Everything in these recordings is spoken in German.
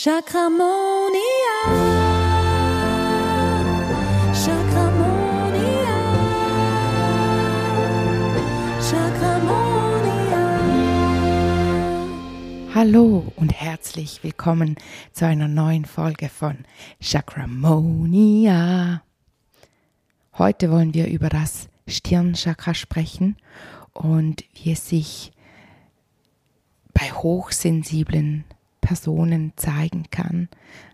Chakramonia. Chakramonia. Chakramonia. Hallo und herzlich willkommen zu einer neuen Folge von Chakramonia. Heute wollen wir über das Stirnchakra sprechen und wie es sich bei hochsensiblen Personen zeigen kann.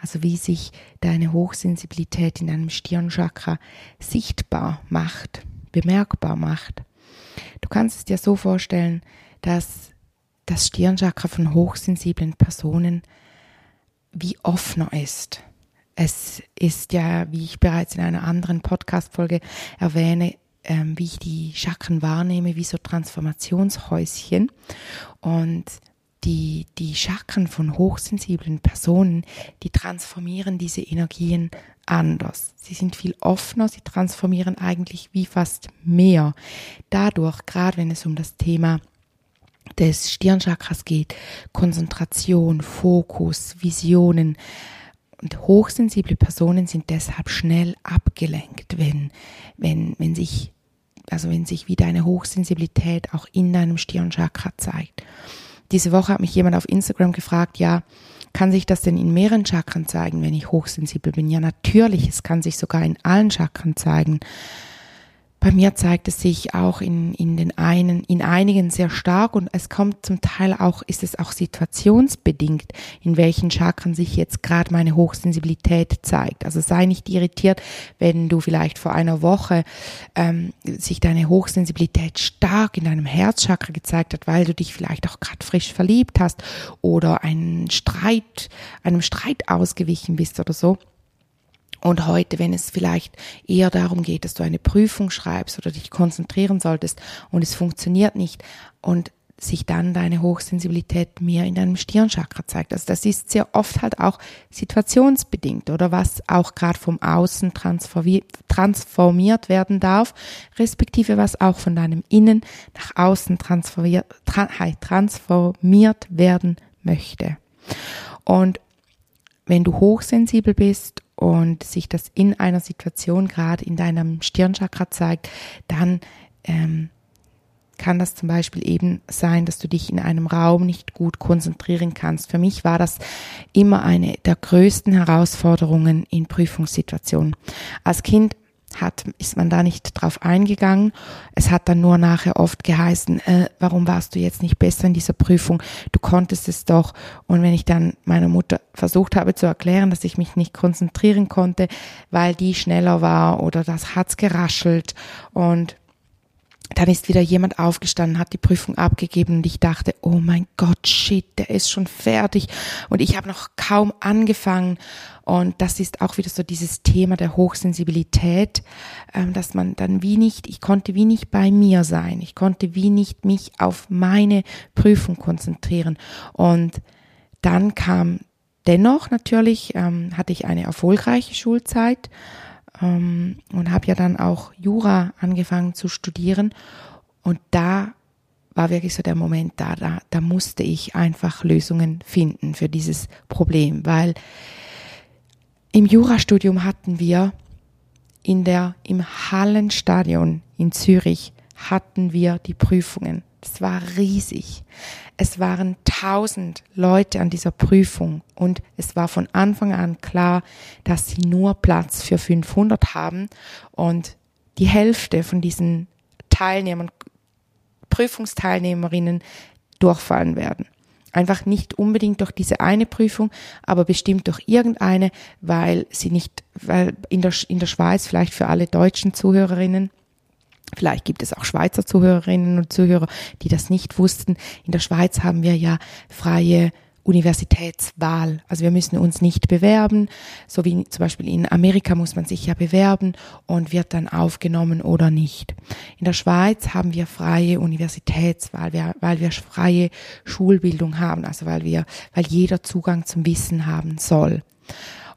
Also wie sich deine Hochsensibilität in deinem Stirnchakra sichtbar macht, bemerkbar macht. Du kannst es dir so vorstellen, dass das Stirnchakra von hochsensiblen Personen wie offener ist. Es ist ja, wie ich bereits in einer anderen Podcast-Folge erwähne, ähm, wie ich die Chakren wahrnehme, wie so Transformationshäuschen. Und die, die Chakren von hochsensiblen Personen, die transformieren diese Energien anders. Sie sind viel offener, sie transformieren eigentlich wie fast mehr. Dadurch, gerade wenn es um das Thema des Stirnchakras geht, Konzentration, Fokus, Visionen, und hochsensible Personen sind deshalb schnell abgelenkt, wenn, wenn, wenn sich, also wenn sich wieder eine Hochsensibilität auch in deinem Stirnchakra zeigt. Diese Woche hat mich jemand auf Instagram gefragt, ja, kann sich das denn in mehreren Chakren zeigen, wenn ich hochsensibel bin? Ja, natürlich, es kann sich sogar in allen Chakren zeigen. Bei mir zeigt es sich auch in, in den einen, in einigen sehr stark und es kommt zum Teil auch, ist es auch situationsbedingt, in welchen Chakren sich jetzt gerade meine Hochsensibilität zeigt. Also sei nicht irritiert, wenn du vielleicht vor einer Woche ähm, sich deine Hochsensibilität stark in deinem Herzchakra gezeigt hat, weil du dich vielleicht auch gerade frisch verliebt hast oder einen Streit, einem Streit ausgewichen bist oder so und heute, wenn es vielleicht eher darum geht, dass du eine Prüfung schreibst oder dich konzentrieren solltest und es funktioniert nicht und sich dann deine Hochsensibilität mehr in deinem Stirnchakra zeigt. Also das ist sehr oft halt auch situationsbedingt oder was auch gerade vom Außen transformiert werden darf, respektive was auch von deinem Innen nach außen transformiert, transformiert werden möchte. Und wenn du hochsensibel bist und sich das in einer Situation gerade in deinem Stirnchakra zeigt, dann ähm, kann das zum Beispiel eben sein, dass du dich in einem Raum nicht gut konzentrieren kannst. Für mich war das immer eine der größten Herausforderungen in Prüfungssituationen. Als Kind hat, ist man da nicht drauf eingegangen. Es hat dann nur nachher oft geheißen, äh, warum warst du jetzt nicht besser in dieser Prüfung? Du konntest es doch. Und wenn ich dann meiner Mutter versucht habe zu erklären, dass ich mich nicht konzentrieren konnte, weil die schneller war oder das hat's geraschelt und dann ist wieder jemand aufgestanden, hat die Prüfung abgegeben und ich dachte, oh mein Gott, shit, der ist schon fertig und ich habe noch kaum angefangen. Und das ist auch wieder so dieses Thema der Hochsensibilität, ähm, dass man dann wie nicht, ich konnte wie nicht bei mir sein, ich konnte wie nicht mich auf meine Prüfung konzentrieren. Und dann kam dennoch natürlich, ähm, hatte ich eine erfolgreiche Schulzeit ähm, und habe ja dann auch Jura angefangen zu studieren. Und da war wirklich so der Moment da, da, da musste ich einfach Lösungen finden für dieses Problem, weil im Jurastudium hatten wir in der, im Hallenstadion in Zürich hatten wir die Prüfungen. Das war riesig. Es waren tausend Leute an dieser Prüfung und es war von Anfang an klar, dass sie nur Platz für 500 haben und die Hälfte von diesen Teilnehmern, Prüfungsteilnehmerinnen durchfallen werden. Einfach nicht unbedingt durch diese eine Prüfung, aber bestimmt durch irgendeine, weil sie nicht, weil in der, in der Schweiz vielleicht für alle deutschen Zuhörerinnen Vielleicht gibt es auch Schweizer Zuhörerinnen und Zuhörer, die das nicht wussten. In der Schweiz haben wir ja freie Universitätswahl. Also wir müssen uns nicht bewerben, so wie zum Beispiel in Amerika muss man sich ja bewerben und wird dann aufgenommen oder nicht. In der Schweiz haben wir freie Universitätswahl, weil wir freie Schulbildung haben, also weil wir, weil jeder Zugang zum Wissen haben soll.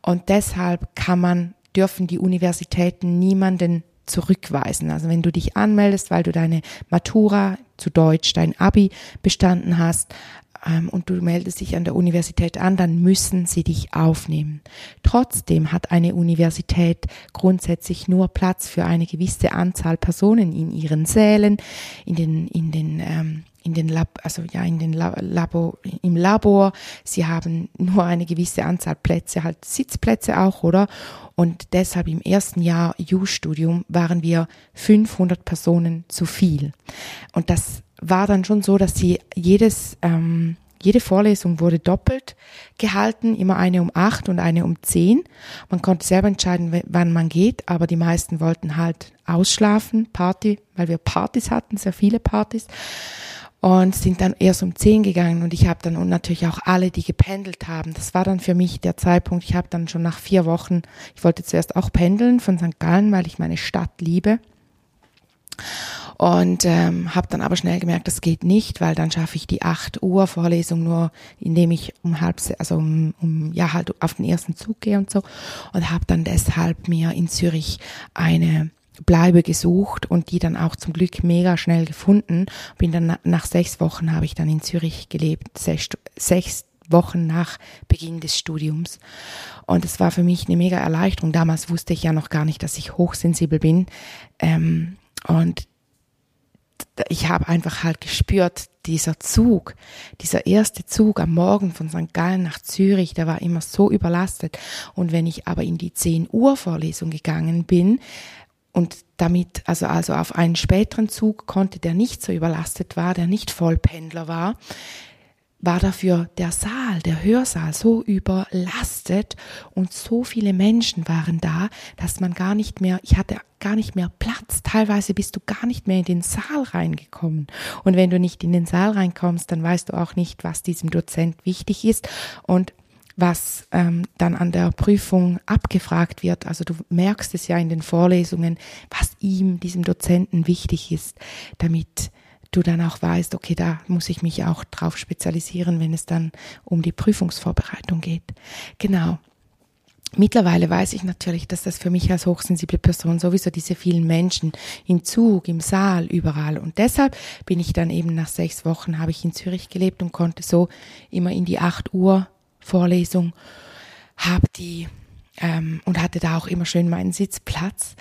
Und deshalb kann man, dürfen die Universitäten niemanden zurückweisen. Also wenn du dich anmeldest, weil du deine Matura zu Deutsch, dein Abi bestanden hast, ähm, und du meldest dich an der Universität an, dann müssen sie dich aufnehmen. Trotzdem hat eine Universität grundsätzlich nur Platz für eine gewisse Anzahl Personen in ihren Sälen, in den, in den ähm, in den Lab, also ja, in den Labor, im Labor. Sie haben nur eine gewisse Anzahl Plätze, halt Sitzplätze auch, oder? Und deshalb im ersten Jahr U-Studium waren wir 500 Personen zu viel. Und das war dann schon so, dass sie jedes, ähm, jede Vorlesung wurde doppelt gehalten, immer eine um acht und eine um zehn. Man konnte selber entscheiden, wann man geht, aber die meisten wollten halt ausschlafen, Party, weil wir Partys hatten, sehr viele Partys und sind dann erst um zehn gegangen und ich habe dann und natürlich auch alle, die gependelt haben. Das war dann für mich der Zeitpunkt. Ich habe dann schon nach vier Wochen, ich wollte zuerst auch pendeln von St. Gallen, weil ich meine Stadt liebe. Und ähm, habe dann aber schnell gemerkt, das geht nicht, weil dann schaffe ich die 8 Uhr Vorlesung nur, indem ich um halb, also um, um ja halt auf den ersten Zug gehe und so. Und habe dann deshalb mir in Zürich eine Bleibe gesucht und die dann auch zum Glück mega schnell gefunden. Bin dann nach sechs Wochen habe ich dann in Zürich gelebt, sechs, sechs Wochen nach Beginn des Studiums. Und es war für mich eine mega Erleichterung. Damals wusste ich ja noch gar nicht, dass ich hochsensibel bin. Ähm, und ich habe einfach halt gespürt, dieser Zug, dieser erste Zug am Morgen von St. Gallen nach Zürich, der war immer so überlastet. Und wenn ich aber in die 10 Uhr Vorlesung gegangen bin, und damit, also, also auf einen späteren Zug konnte, der nicht so überlastet war, der nicht Vollpendler war, war dafür der Saal, der Hörsaal so überlastet und so viele Menschen waren da, dass man gar nicht mehr, ich hatte gar nicht mehr Platz. Teilweise bist du gar nicht mehr in den Saal reingekommen. Und wenn du nicht in den Saal reinkommst, dann weißt du auch nicht, was diesem Dozent wichtig ist. Und was ähm, dann an der Prüfung abgefragt wird. Also du merkst es ja in den Vorlesungen, was ihm, diesem Dozenten wichtig ist, damit du dann auch weißt, okay, da muss ich mich auch drauf spezialisieren, wenn es dann um die Prüfungsvorbereitung geht. Genau. Mittlerweile weiß ich natürlich, dass das für mich als hochsensible Person sowieso diese vielen Menschen im Zug, im Saal, überall. Und deshalb bin ich dann eben nach sechs Wochen habe ich in Zürich gelebt und konnte so immer in die acht Uhr Vorlesung, habe die ähm, und hatte da auch immer schön meinen Sitzplatz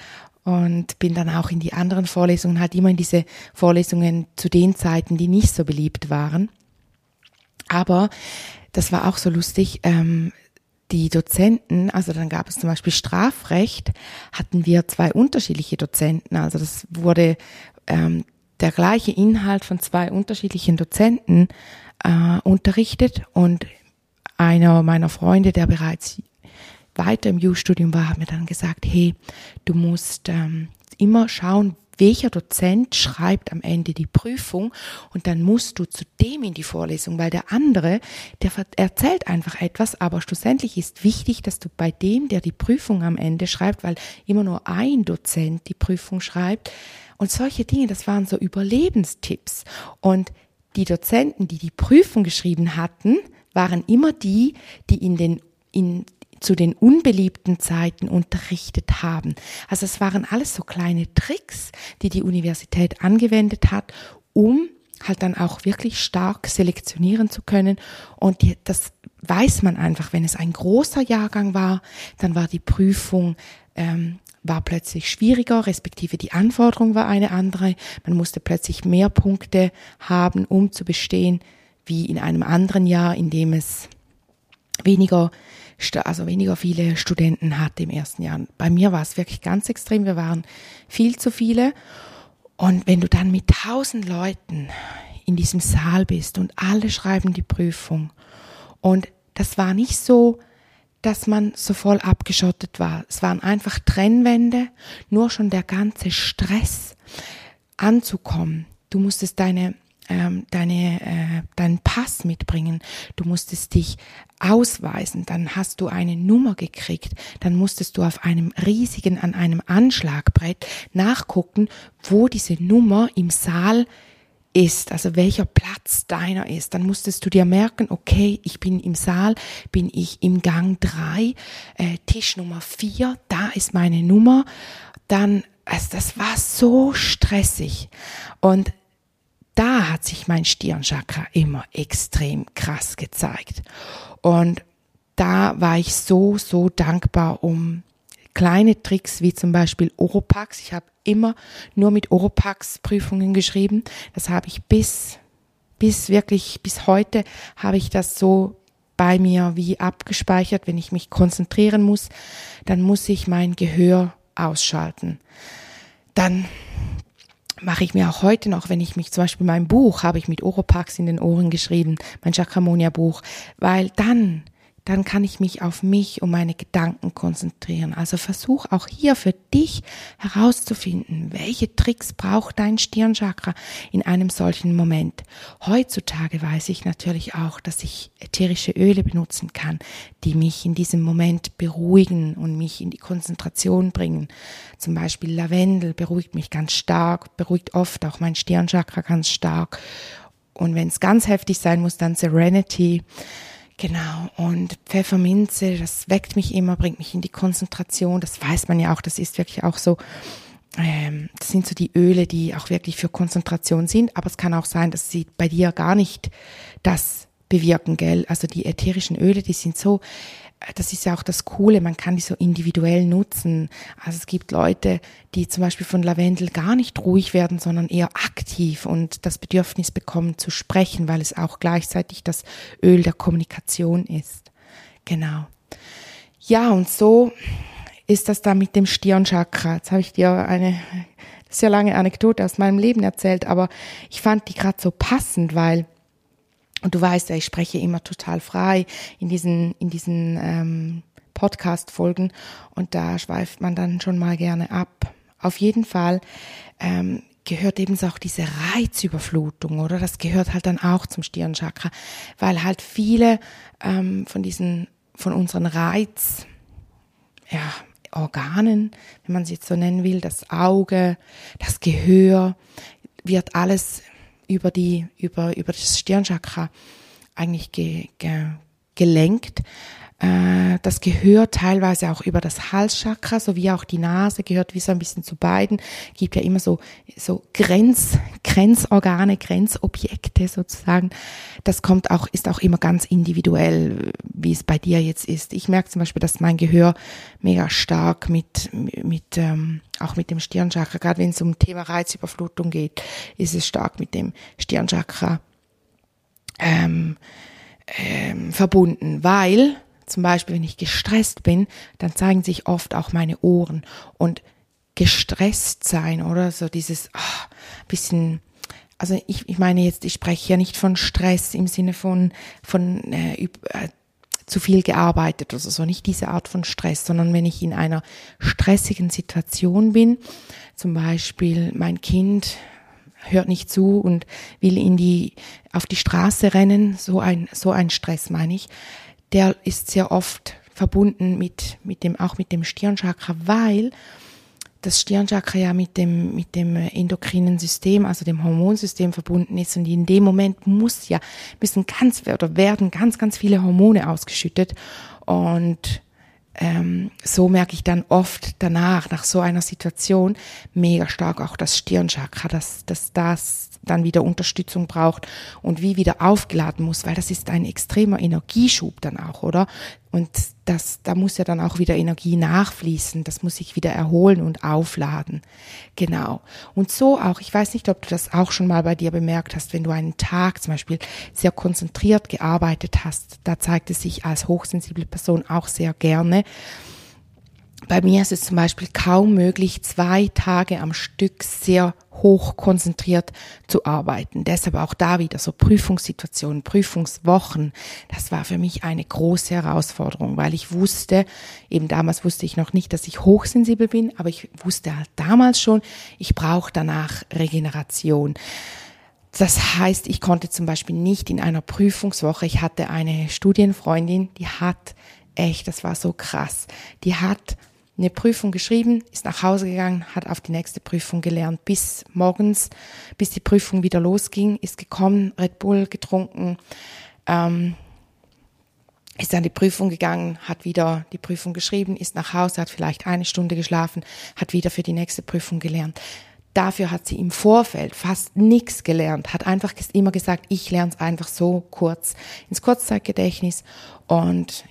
und bin dann auch in die anderen Vorlesungen, halt immer in diese Vorlesungen zu den Zeiten, die nicht so beliebt waren. Aber das war auch so lustig. Ähm, die Dozenten, also dann gab es zum Beispiel Strafrecht, hatten wir zwei unterschiedliche Dozenten. Also das wurde ähm, der gleiche Inhalt von zwei unterschiedlichen Dozenten äh, unterrichtet und einer meiner Freunde, der bereits weiter im U-Studium war, hat mir dann gesagt, hey, du musst ähm, immer schauen, welcher Dozent schreibt am Ende die Prüfung und dann musst du zu dem in die Vorlesung, weil der andere, der erzählt einfach etwas, aber schlussendlich ist wichtig, dass du bei dem, der die Prüfung am Ende schreibt, weil immer nur ein Dozent die Prüfung schreibt. Und solche Dinge, das waren so Überlebenstipps. Und die Dozenten, die die Prüfung geschrieben hatten, waren immer die, die in den, in, zu den unbeliebten Zeiten unterrichtet haben. Also es waren alles so kleine Tricks, die die Universität angewendet hat, um halt dann auch wirklich stark selektionieren zu können. Und das weiß man einfach, wenn es ein großer Jahrgang war, dann war die Prüfung ähm, war plötzlich schwieriger, respektive die Anforderung war eine andere. Man musste plötzlich mehr Punkte haben, um zu bestehen wie in einem anderen Jahr, in dem es weniger, also weniger viele Studenten hatte im ersten Jahr. Bei mir war es wirklich ganz extrem. Wir waren viel zu viele. Und wenn du dann mit tausend Leuten in diesem Saal bist und alle schreiben die Prüfung und das war nicht so, dass man so voll abgeschottet war. Es waren einfach Trennwände, nur schon der ganze Stress anzukommen. Du musstest deine ähm, deine, äh, deinen Pass mitbringen, du musstest dich ausweisen, dann hast du eine Nummer gekriegt, dann musstest du auf einem riesigen, an einem Anschlagbrett nachgucken, wo diese Nummer im Saal ist, also welcher Platz deiner ist, dann musstest du dir merken, okay, ich bin im Saal, bin ich im Gang drei, äh, Tisch Nummer vier, da ist meine Nummer, dann, also das war so stressig. Und da hat sich mein Stirnchakra immer extrem krass gezeigt. Und da war ich so, so dankbar um kleine Tricks wie zum Beispiel Oropax. Ich habe immer nur mit Oropax Prüfungen geschrieben. Das habe ich bis, bis wirklich, bis heute habe ich das so bei mir wie abgespeichert. Wenn ich mich konzentrieren muss, dann muss ich mein Gehör ausschalten. Dann mache ich mir auch heute noch, wenn ich mich zum Beispiel mein Buch habe ich mit Oropax in den Ohren geschrieben, mein Chakramonia Buch, weil dann dann kann ich mich auf mich und meine Gedanken konzentrieren. Also versuch auch hier für dich herauszufinden, welche Tricks braucht dein Stirnchakra in einem solchen Moment. Heutzutage weiß ich natürlich auch, dass ich ätherische Öle benutzen kann, die mich in diesem Moment beruhigen und mich in die Konzentration bringen. Zum Beispiel Lavendel beruhigt mich ganz stark, beruhigt oft auch mein Stirnchakra ganz stark. Und wenn es ganz heftig sein muss, dann Serenity. Genau, und Pfefferminze, das weckt mich immer, bringt mich in die Konzentration. Das weiß man ja auch, das ist wirklich auch so, ähm, das sind so die Öle, die auch wirklich für Konzentration sind. Aber es kann auch sein, dass sie bei dir gar nicht das bewirken, gell? Also die ätherischen Öle, die sind so das ist ja auch das Coole, man kann die so individuell nutzen. Also es gibt Leute, die zum Beispiel von Lavendel gar nicht ruhig werden, sondern eher aktiv und das Bedürfnis bekommen zu sprechen, weil es auch gleichzeitig das Öl der Kommunikation ist. Genau. Ja, und so ist das da mit dem Stirnchakra. Jetzt habe ich dir eine sehr lange Anekdote aus meinem Leben erzählt, aber ich fand die gerade so passend, weil und du weißt ja, ich spreche immer total frei in diesen, in diesen ähm, Podcast-Folgen und da schweift man dann schon mal gerne ab. Auf jeden Fall ähm, gehört eben auch diese Reizüberflutung, oder? Das gehört halt dann auch zum Stirnchakra, weil halt viele ähm, von diesen, von unseren Reiz, ja, Organen, wenn man sie jetzt so nennen will, das Auge, das Gehör, wird alles über die, über, über das Stirnchakra eigentlich ge, ge, gelenkt. Äh, das gehört teilweise auch über das Halschakra, sowie auch die Nase gehört wie so ein bisschen zu beiden. Gibt ja immer so, so Grenz, Grenzorgane, Grenzobjekte sozusagen. Das kommt auch, ist auch immer ganz individuell, wie es bei dir jetzt ist. Ich merke zum Beispiel, dass mein Gehör mega stark mit, mit, ähm, auch mit dem Stirnchakra, gerade wenn es um Thema Reizüberflutung geht, ist es stark mit dem Stirnchakra ähm, ähm, verbunden, weil zum Beispiel, wenn ich gestresst bin, dann zeigen sich oft auch meine Ohren. Und gestresst sein oder so dieses oh, bisschen also ich, ich meine jetzt, ich spreche ja nicht von Stress im Sinne von, von äh, äh, zu viel gearbeitet oder so, nicht diese Art von Stress, sondern wenn ich in einer stressigen Situation bin, zum Beispiel mein Kind hört nicht zu und will in die, auf die Straße rennen, so ein, so ein Stress meine ich, der ist sehr oft verbunden mit, mit dem, auch mit dem Stirnchakra, weil das Stirnchakra ja mit dem, mit dem endokrinen System, also dem Hormonsystem verbunden ist. Und in dem Moment muss ja, müssen ganz, oder werden ganz, ganz viele Hormone ausgeschüttet. Und ähm, so merke ich dann oft danach, nach so einer Situation, mega stark auch das Stirnchakra, dass, dass das dann wieder Unterstützung braucht und wie wieder aufgeladen muss, weil das ist ein extremer Energieschub dann auch, oder? Und das, da muss ja dann auch wieder Energie nachfließen, das muss sich wieder erholen und aufladen. Genau. Und so auch, ich weiß nicht, ob du das auch schon mal bei dir bemerkt hast, wenn du einen Tag zum Beispiel sehr konzentriert gearbeitet hast, da zeigt es sich als hochsensible Person auch sehr gerne, bei mir ist es zum Beispiel kaum möglich, zwei Tage am Stück sehr hoch konzentriert zu arbeiten. Deshalb auch da wieder so Prüfungssituationen, Prüfungswochen. Das war für mich eine große Herausforderung, weil ich wusste, eben damals wusste ich noch nicht, dass ich hochsensibel bin, aber ich wusste halt damals schon, ich brauche danach Regeneration. Das heißt, ich konnte zum Beispiel nicht in einer Prüfungswoche, ich hatte eine Studienfreundin, die hat echt, das war so krass, die hat eine Prüfung geschrieben, ist nach Hause gegangen, hat auf die nächste Prüfung gelernt, bis morgens, bis die Prüfung wieder losging, ist gekommen, Red Bull getrunken, ähm, ist an die Prüfung gegangen, hat wieder die Prüfung geschrieben, ist nach Hause, hat vielleicht eine Stunde geschlafen, hat wieder für die nächste Prüfung gelernt. dafür hat sie im Vorfeld fast nichts gelernt, hat einfach immer gesagt, ich lerne es einfach so kurz ins Kurzzeitgedächtnis und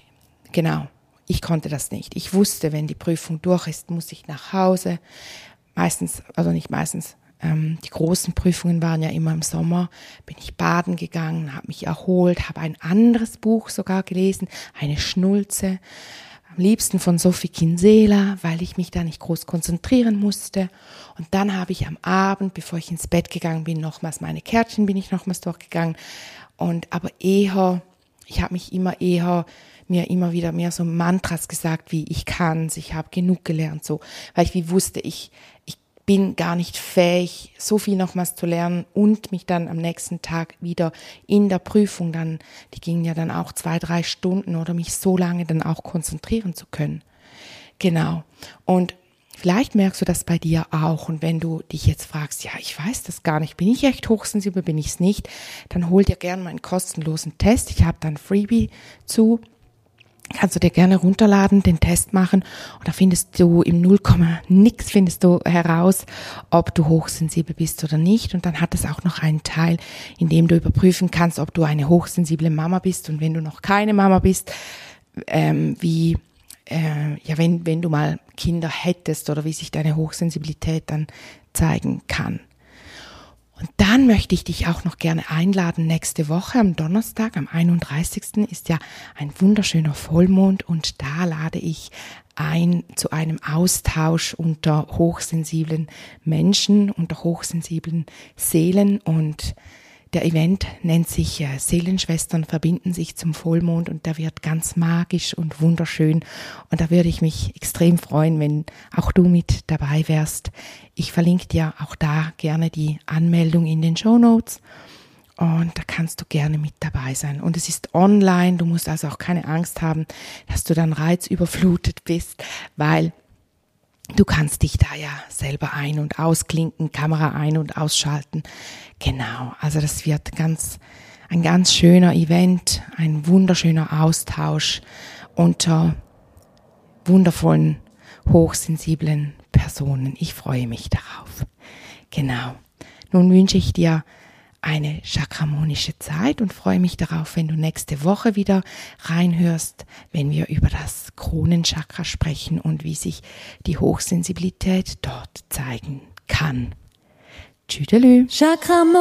genau, ich konnte das nicht. Ich wusste, wenn die Prüfung durch ist, muss ich nach Hause. Meistens, also nicht meistens, ähm, die großen Prüfungen waren ja immer im Sommer, bin ich baden gegangen, habe mich erholt, habe ein anderes Buch sogar gelesen, eine Schnulze, am liebsten von Sophie Kinsella, weil ich mich da nicht groß konzentrieren musste. Und dann habe ich am Abend, bevor ich ins Bett gegangen bin, nochmals meine Kärtchen bin ich nochmals durchgegangen. Und aber eher, ich habe mich immer eher mir immer wieder mehr so Mantras gesagt, wie ich kann's, ich habe genug gelernt, so, weil ich wie wusste, ich bin gar nicht fähig, so viel nochmals zu lernen und mich dann am nächsten Tag wieder in der Prüfung dann, die gingen ja dann auch zwei, drei Stunden oder mich so lange dann auch konzentrieren zu können. Genau. Und vielleicht merkst du das bei dir auch. Und wenn du dich jetzt fragst, ja, ich weiß das gar nicht, bin ich echt hochsensibel, bin ich es nicht, dann hol dir gerne meinen kostenlosen Test. Ich habe dann Freebie zu kannst du dir gerne runterladen, den Test machen und da findest du im 0, nix findest du heraus, ob du hochsensibel bist oder nicht und dann hat es auch noch einen Teil, in dem du überprüfen kannst, ob du eine hochsensible Mama bist und wenn du noch keine Mama bist, ähm, wie äh, ja, wenn, wenn du mal Kinder hättest oder wie sich deine Hochsensibilität dann zeigen kann. Und dann möchte ich dich auch noch gerne einladen. Nächste Woche am Donnerstag, am 31. ist ja ein wunderschöner Vollmond und da lade ich ein zu einem Austausch unter hochsensiblen Menschen, unter hochsensiblen Seelen und der Event nennt sich äh, Seelenschwestern verbinden sich zum Vollmond und der wird ganz magisch und wunderschön. Und da würde ich mich extrem freuen, wenn auch du mit dabei wärst. Ich verlinke dir auch da gerne die Anmeldung in den Show Notes. Und da kannst du gerne mit dabei sein. Und es ist online. Du musst also auch keine Angst haben, dass du dann reizüberflutet bist, weil Du kannst dich da ja selber ein- und ausklinken, Kamera ein- und ausschalten. Genau, also das wird ganz, ein ganz schöner Event, ein wunderschöner Austausch unter wundervollen, hochsensiblen Personen. Ich freue mich darauf. Genau. Nun wünsche ich dir eine chakramonische Zeit und freue mich darauf, wenn du nächste Woche wieder reinhörst, wenn wir über das Kronenchakra sprechen und wie sich die Hochsensibilität dort zeigen kann. Tschüdelü. Chakramonia.